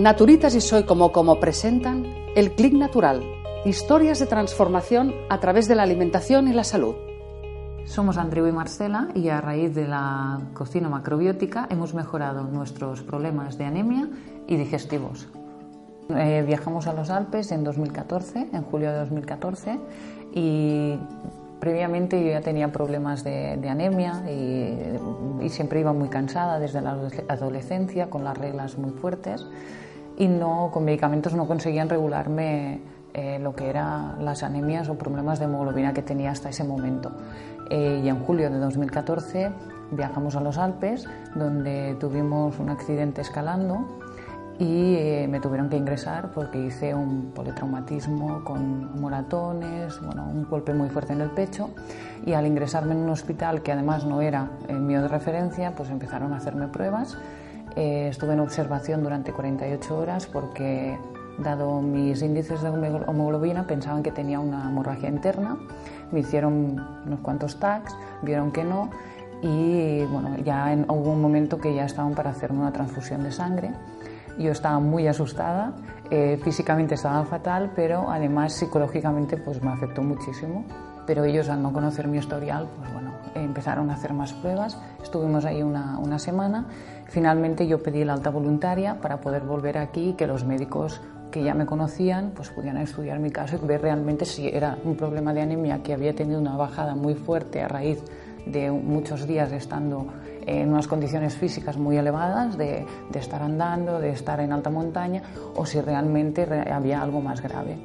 Naturitas y Soy como como presentan El Clic Natural, historias de transformación a través de la alimentación y la salud. Somos Andrew y Marcela y a raíz de la cocina macrobiótica hemos mejorado nuestros problemas de anemia y digestivos. Eh, viajamos a los Alpes en 2014, en julio de 2014, y previamente yo ya tenía problemas de, anemia y, y, siempre iba muy cansada desde la adolescencia, con las reglas muy fuertes y no, con medicamentos no conseguían regularme eh, lo que eran las anemias o problemas de hemoglobina que tenía hasta ese momento. Eh, y en julio de 2014 viajamos a los Alpes, donde tuvimos un accidente escalando y eh, me tuvieron que ingresar porque hice un politraumatismo con moratones, bueno, un golpe muy fuerte en el pecho y al ingresarme en un hospital que además no era el mío de referencia, pues empezaron a hacerme pruebas eh, estuve en observación durante 48 horas porque, dado mis índices de hemoglobina, pensaban que tenía una hemorragia interna. Me hicieron unos cuantos tags, vieron que no y bueno, ya hubo un momento que ya estaban para hacerme una transfusión de sangre. Yo estaba muy asustada, eh, físicamente estaba fatal, pero además psicológicamente pues me afectó muchísimo. Pero ellos al no conocer mi historial, pues bueno, empezaron a hacer más pruebas. Estuvimos ahí una, una semana Finalmente yo pedí la alta voluntaria para poder volver aquí y que los médicos que ya me conocían pues pudieran estudiar mi caso y ver realmente si era un problema de anemia que había tenido una bajada muy fuerte a raíz de muchos días estando en unas condiciones físicas muy elevadas, de, de estar andando, de estar en alta montaña, o si realmente había algo más grave.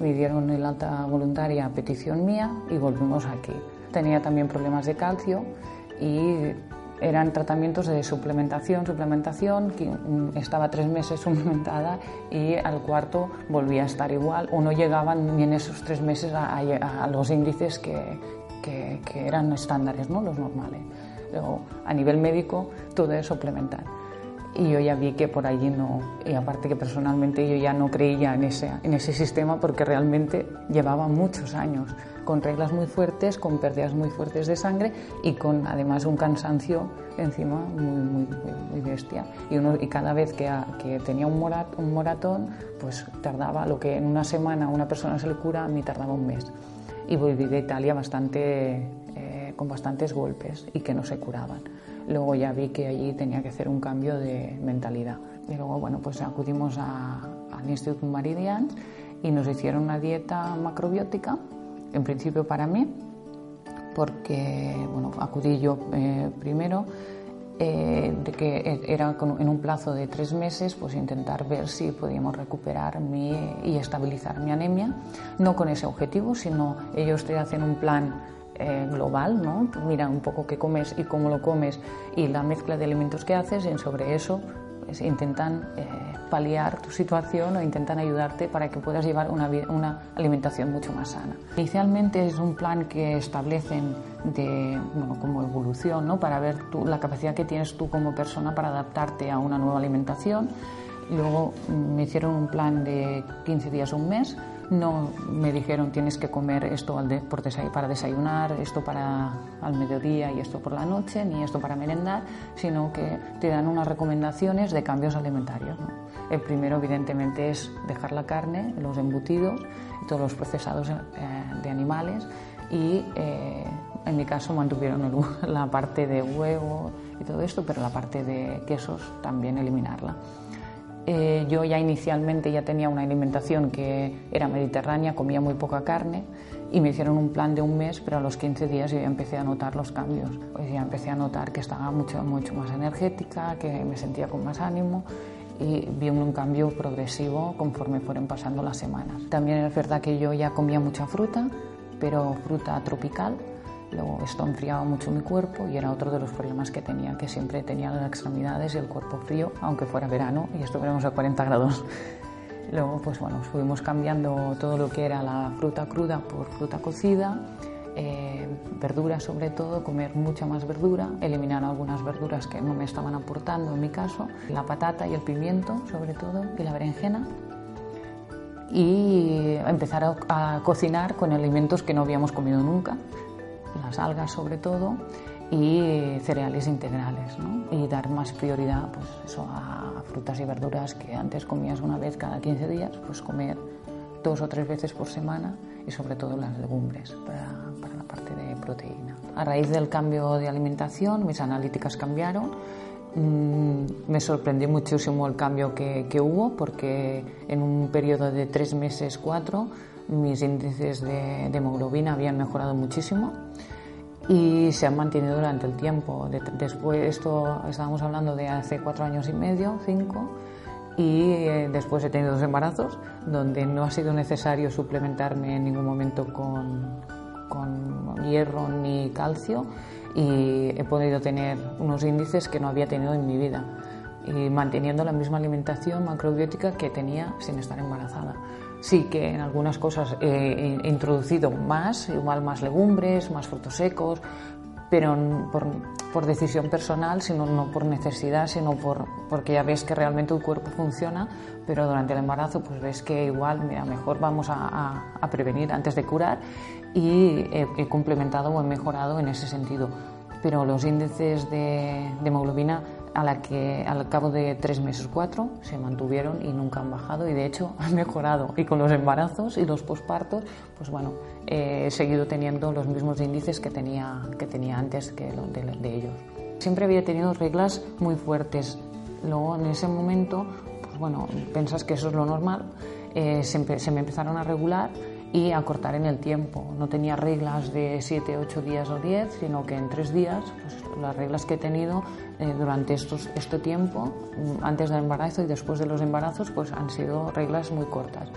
Me dieron el alta voluntaria a petición mía y volvimos aquí. Tenía también problemas de calcio y eran tratamientos de suplementación, suplementación, mm, estaba tres meses suplementada y al cuarto volvía a estar igual o no llegaban ni en esos tres meses a, los índices que, que, eran estándares, ¿no? los normales. Luego, a nivel médico, todo es suplementar. Y yo ya vi que por allí no, y aparte que personalmente yo ya no creía en ese, en ese sistema porque realmente llevaba muchos años con reglas muy fuertes, con pérdidas muy fuertes de sangre y con además un cansancio encima muy, muy, muy bestia. Y, uno, y cada vez que, que tenía un, morat, un moratón, pues tardaba lo que en una semana a una persona se le cura, a mí tardaba un mes. Y volví de Italia bastante, eh, con bastantes golpes y que no se curaban. Luego ya vi que allí tenía que hacer un cambio de mentalidad. Y luego, bueno, pues acudimos a, al Instituto Maridians y nos hicieron una dieta macrobiótica en principio para mí, porque bueno, acudí yo eh, primero, eh, de que era en un plazo de tres meses, pues intentar ver si podíamos recuperar mi, y estabilizar mi anemia, no con ese objetivo, sino ellos te hacen un plan eh, global, ¿no? Mira un poco qué comes y cómo lo comes y la mezcla de alimentos que haces y sobre eso pues, intentan paliar tu situación o intentan ayudarte para que puedas llevar una, alimentación mucho más sana. Inicialmente es un plan que establecen de, bueno, como evolución, ¿no? para ver tú, la capacidad que tienes tú como persona para adaptarte a una nueva alimentación. Luego mm, me hicieron un plan de 15 días un mes no me dijeron tienes que comer esto para desayunar, esto para al mediodía y esto por la noche, ni esto para merendar, sino que te dan unas recomendaciones de cambios alimentarios. El primero, evidentemente, es dejar la carne, los embutidos, todos los procesados eh, de animales y, eh, en mi caso, mantuvieron la parte de huevo y todo esto, pero la parte de quesos también eliminarla. Eh, yo ya inicialmente ya tenía una alimentación que era mediterránea, comía muy poca carne y me hicieron un plan de un mes, pero a los 15 días yo ya empecé a notar los cambios. Pues ya empecé a notar que estaba mucho, mucho más energética, que me sentía con más ánimo y vi un cambio progresivo conforme fueron pasando las semanas. También es verdad que yo ya comía mucha fruta, pero fruta tropical Luego esto enfriaba mucho mi cuerpo y era otro de los problemas que tenía, que siempre tenía las extremidades y el cuerpo frío, aunque fuera verano y estuviéramos a 40 grados. Luego, pues bueno, fuimos cambiando todo lo que era la fruta cruda por fruta cocida, eh, verduras sobre todo, comer mucha más verdura, eliminar algunas verduras que no me estaban aportando en mi caso, la patata y el pimiento sobre todo y la berenjena y empezar a, a cocinar con alimentos que no habíamos comido nunca, las algas sobre todo y cereales integrales y dar más prioridad pues a frutas y verduras que antes comías una vez cada 15 días, pues comer dos o tres veces por semana y sobre todo las legumbres para, para la parte de proteína. A raíz del cambio de alimentación mis analíticas cambiaron, mm, me sorprendió muchísimo el cambio que, que, hubo porque en un periodo de tres meses, cuatro, mis índices de, de hemoglobina habían mejorado muchísimo y se han mantenido durante el tiempo. Después, esto estábamos hablando de hace cuatro años y medio, cinco, y eh, después he tenido dos embarazos donde no ha sido necesario suplementarme en ningún momento con, con hierro ni calcio y he podido tener unos índices que no había tenido en mi vida y manteniendo la misma alimentación macrobiótica que tenía sin estar embarazada. Sí que en algunas cosas he introducido más, igual más legumbres, más frutos secos, pero por, por decisión personal, sino no por necesidad, sino por, porque ya ves que realmente tu cuerpo funciona, pero durante el embarazo pues ves que igual, mira, mejor vamos a, a, a prevenir antes de curar y he, he, complementado o he mejorado en ese sentido. Pero los índices de, de hemoglobina a la que al cabo de tres meses, cuatro, se mantuvieron y nunca han bajado y de hecho han mejorado. Y con los embarazos y los pospartos, pues bueno, eh, he seguido teniendo los mismos índices que tenía, que tenía antes que de, de ellos. Siempre había tenido reglas muy fuertes. Luego en ese momento, pues bueno, pensas que eso es lo normal, eh, se, se me empezaron a regular y a cortar en el tiempo. No tenía reglas de 7, 8 días o 10, sino que en 3 días, pues, las reglas que he tenido eh, durante estos, este tiempo, antes del embarazo y después de los embarazos, pues han sido reglas muy cortas.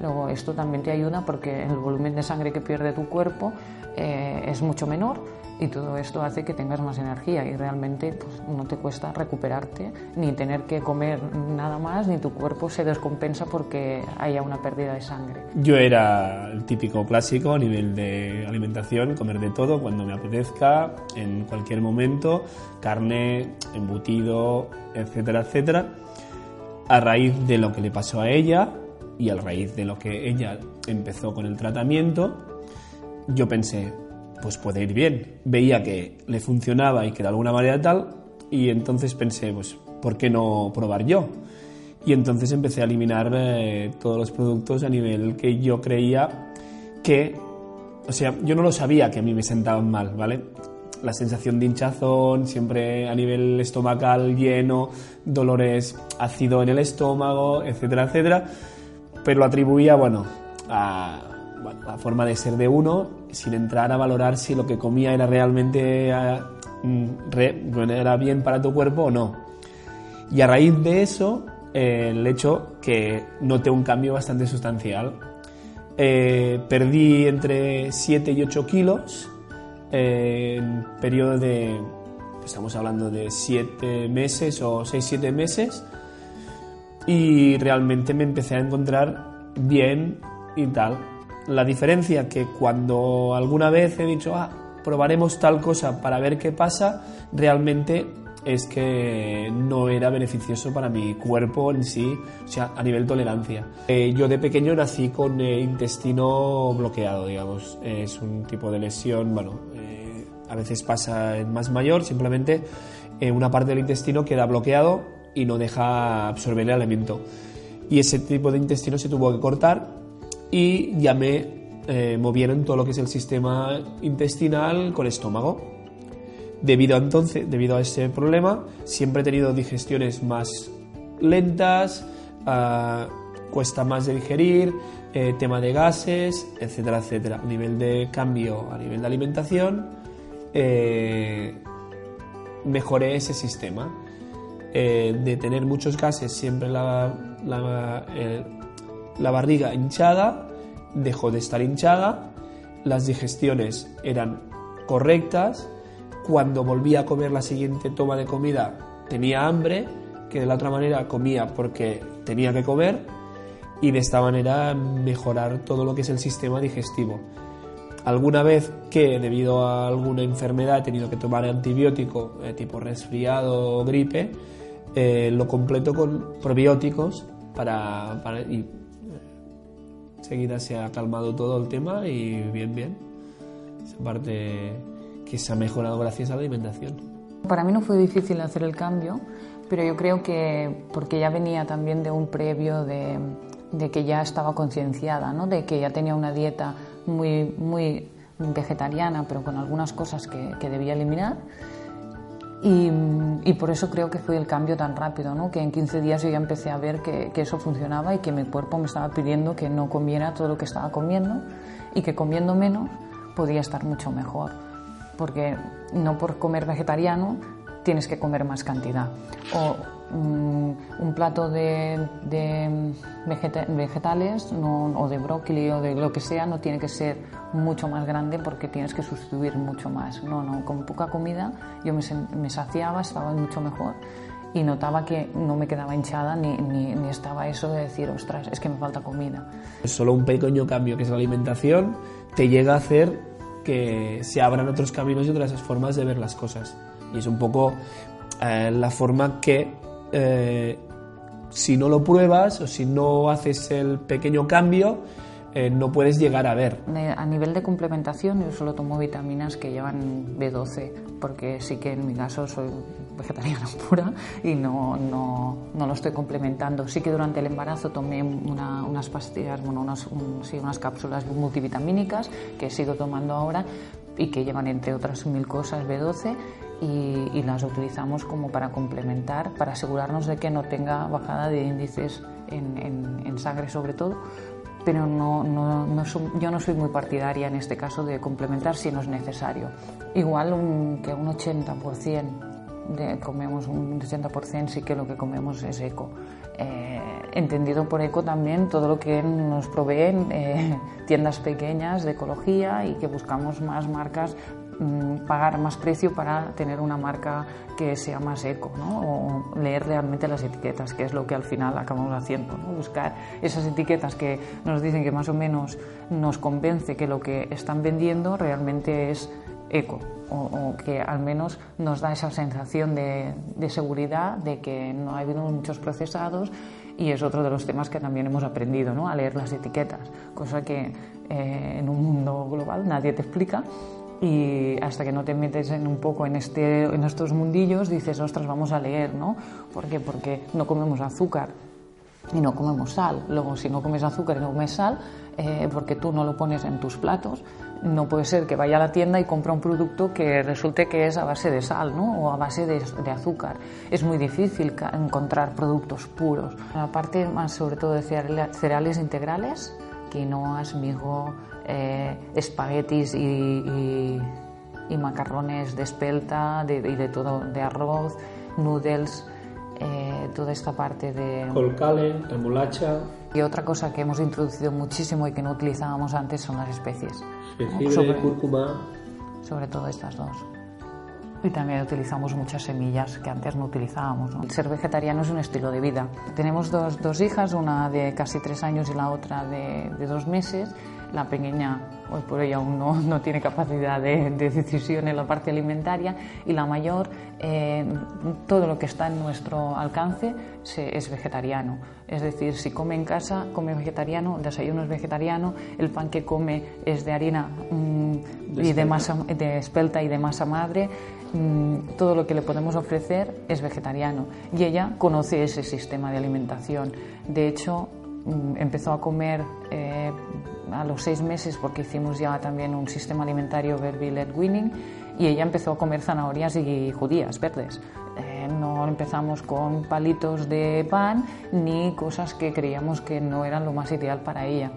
Luego, esto también te ayuda porque el volumen de sangre que pierde tu cuerpo eh, es mucho menor y todo esto hace que tengas más energía y realmente pues, no te cuesta recuperarte ni tener que comer nada más ni tu cuerpo se descompensa porque haya una pérdida de sangre. Yo era el típico clásico a nivel de alimentación, comer de todo cuando me apetezca, en cualquier momento, carne, embutido, etcétera, etcétera. A raíz de lo que le pasó a ella y a raíz de lo que ella empezó con el tratamiento, yo pensé, pues puede ir bien. Veía que le funcionaba y que de alguna manera tal, y entonces pensé, pues, ¿por qué no probar yo? Y entonces empecé a eliminar eh, todos los productos a nivel que yo creía que, o sea, yo no lo sabía que a mí me sentaban mal, ¿vale? La sensación de hinchazón, siempre a nivel estomacal lleno, dolores ácido en el estómago, etcétera, etcétera, pero lo atribuía, bueno, a la forma de ser de uno sin entrar a valorar si lo que comía era realmente mm, era bien para tu cuerpo o no. Y a raíz de eso, eh, el hecho que noté un cambio bastante sustancial. Eh, perdí entre 7 y 8 kilos eh, en periodo de, estamos hablando de 7 meses o 6-7 meses, y realmente me empecé a encontrar bien y tal la diferencia que cuando alguna vez he dicho, ah, probaremos tal cosa para ver qué pasa, realmente es que no era beneficioso para mi cuerpo en sí, o sea, a nivel tolerancia. Eh, yo de pequeño nací con eh, intestino bloqueado, digamos. es un tipo de lesión, bueno, eh, a veces pasa en más mayor, simplemente una parte del intestino queda bloqueado y no deja absorber el alimento. Y ese tipo de intestino se tuvo que cortar y ya me eh, movieron todo lo que es el sistema intestinal con estómago. Debido a entonces, debido a ese problema, siempre he tenido digestiones más lentas, uh, cuesta más de digerir, eh, tema de gases, etcétera, etcétera. A nivel de cambio, a nivel de alimentación, eh, mejoré ese sistema. De tener muchos gases, siempre la, la barriga hinchada dejó de estar hinchada, las digestiones eran correctas, cuando volvía a comer la siguiente toma de comida tenía hambre, que de la otra manera comía porque tenía que comer y de esta manera mejorar todo lo que es el sistema digestivo. Alguna vez que debido a alguna enfermedad he tenido que tomar antibiótico eh, tipo resfriado o gripe, eh, lo completo con probióticos para, eh, seguida se ha calmado todo el tema y bien, bien. Esa parte que se ha mejorado gracias a la alimentación. Para mí no fue difícil hacer el cambio, pero yo creo que porque ya venía también de un previo de, que ya estaba concienciada, ¿no? de que ya tenía una dieta muy, muy vegetariana, pero con algunas cosas que debía eliminar. Y, por eso creo que fue el cambio tan rápido, ¿no? que en 15 días yo ya empecé a ver que, eso funcionaba y que mi cuerpo me estaba pidiendo que no comiera todo lo que estaba comiendo y que comiendo menos podía estar mucho mejor. Porque no por comer vegetariano tienes que comer más cantidad. Un plato de, de vegeta vegetales no, o de brócoli o de lo que sea no tiene que ser mucho más grande porque tienes que sustituir mucho más. No, no, con poca comida yo me, me saciaba, estaba mucho mejor y notaba que no me quedaba hinchada ni, ni, ni, estaba eso de decir, ostras, es que me falta comida. Solo un pequeño cambio que es la alimentación te llega a hacer que se abran otros caminos y otras formas de ver las cosas. Y es un poco eh, la forma que eh, si no lo pruebas o si no haces el pequeño cambio, eh, no puedes llegar a ver. A nivel de complementación, yo solo tomo vitaminas que llevan B12, porque sí que en mi caso soy vegetariana pura y no, no, no lo estoy complementando. Sí que durante el embarazo tomé una, unas pastillas, bueno, unas, un, sí, unas cápsulas multivitamínicas que sigo tomando ahora y que llevan, entre otras mil cosas, B12 y, y, las utilizamos como para complementar, para asegurarnos de que no tenga bajada de índices en, en, en sangre sobre todo, pero no, no, no yo no soy muy partidaria en este caso de complementar si no es necesario. Igual un, que un 80% de, comemos, un 80% sí que lo que comemos es eco. Eh, entendido por eco también todo lo que nos proveen eh, tiendas pequeñas de ecología y que buscamos más marcas pagar más precio para tener una marca que sea más eco, ¿no? o leer realmente las etiquetas, que es lo que al final acabamos haciendo, ¿no? buscar esas etiquetas que nos dicen que más o menos nos convence que lo que están vendiendo realmente es eco, o, o que al menos nos da esa sensación de, de, seguridad de que no ha habido muchos procesados y es otro de los temas que también hemos aprendido, ¿no? a leer las etiquetas, cosa que eh, en un mundo global nadie te explica y hasta que no te metes en un poco en, este, en estos mundillos dices, ostras, vamos a leer, ¿no? ¿Por qué? Porque no comemos azúcar y no comemos sal. Luego, si no comes azúcar y no comes sal, eh, porque tú no lo pones en tus platos, no puede ser que vaya a la tienda y compre un producto que resulte que es a base de sal ¿no? o a base de, de azúcar. Es muy difícil encontrar productos puros. La parte más sobre todo de cereales integrales, quinoas, mijo, eh, espaguetis y, y, y, macarrones de espelta de, y de todo, de arroz, noodles, eh, toda esta parte de... Colcale, remolacha... Y otra cosa que hemos introducido muchísimo y que no utilizábamos antes son las especies. Jengibre, sobre, cúrcuma... Sobre todo estas dos. Y también utilizamos muchas semillas que antes no utilizábamos. ¿no? El ser vegetariano es un estilo de vida. Tenemos dos, dos hijas, una de casi tres años y la otra de, de dos meses la pequeña hoy por hoy aún no, no tiene capacidad de, de, decisión en la parte alimentaria y la mayor, eh, todo lo que está en nuestro alcance se, es vegetariano. Es decir, si come en casa, come vegetariano, desayuno es vegetariano, el pan que come es de harina mmm, de, y de, masa, de espelta y de masa madre, mmm, todo lo que le podemos ofrecer es vegetariano. Y ella conoce ese sistema de alimentación. De hecho, empezó a comer... Eh, a los seis meses porque hicimos ya también un sistema alimentario Verbi Led Winning y ella empezó a comer zanahorias y judías verdes. Eh, no empezamos con palitos de pan ni cosas que creíamos que no eran lo más ideal para ella.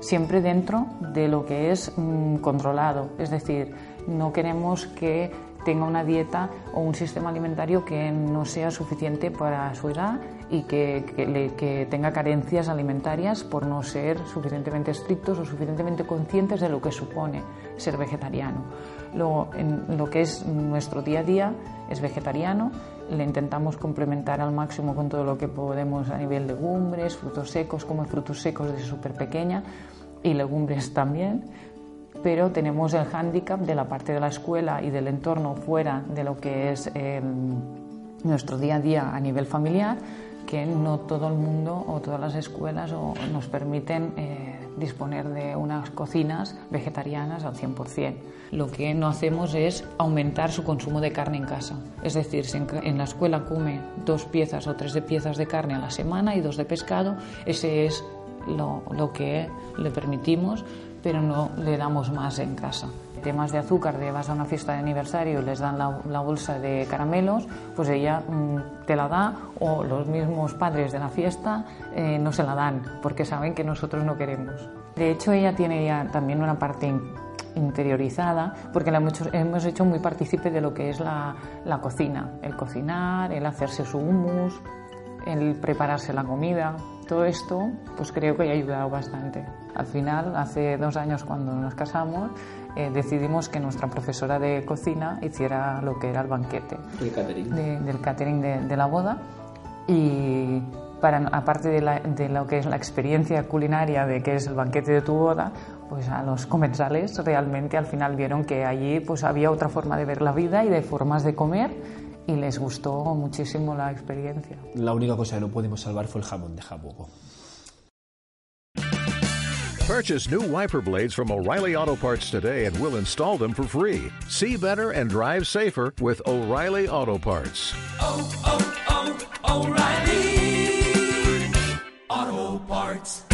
Siempre dentro de lo que es mmm, controlado, es decir, no queremos que tenga una dieta o un sistema alimentario que no sea suficiente para su edad y que, que, que, tenga carencias alimentarias por no ser suficientemente estrictos o suficientemente conscientes de lo que supone ser vegetariano. Luego, en lo que es nuestro día a día, es vegetariano, le intentamos complementar al máximo con todo lo que podemos a nivel de legumbres, frutos secos, como frutos secos desde súper pequeña y legumbres también, pero tenemos el hándicap de la parte de la escuela y del entorno fuera de lo que es nuestro día a día a nivel familiar, que no todo el mundo o todas las escuelas nos permiten eh, disponer de unas cocinas vegetarianas al 100%. Lo que no hacemos es aumentar su consumo de carne en casa. Es decir, si en la escuela come dos piezas o tres de piezas de carne a la semana y dos de pescado, ese es lo, lo que le permitimos, pero no le damos más en casa temas de azúcar, de vas a una fiesta de aniversario y les dan la, bolsa de caramelos, pues ella mm, te la da o los mismos padres de la fiesta eh, no se la dan porque saben que nosotros no queremos. De hecho, ella tiene ya también una parte interiorizada porque la hemos hecho, muy partícipe de lo que es la, la cocina, el cocinar, el hacerse su hummus, el prepararse la comida. Todo esto, pues creo que ha ayudado bastante. Al final, hace dos años cuando nos casamos, eh, decidimos que nuestra profesora de cocina hiciera lo que era el banquete. El catering. del catering de, la boda. Y para, aparte de, de, lo que es la experiencia culinaria de que es el banquete de tu boda, pues a los comensales realmente al final vieron que allí pues había otra forma de ver la vida y de formas de comer y les gustó muchísimo la experiencia. La única cosa que no pudimos salvar fue el jamón de jabugo. Purchase new wiper blades from O'Reilly Auto Parts today and we'll install them for free. See better and drive safer with O'Reilly Auto Parts. Oh, oh, oh, O'Reilly Auto Parts.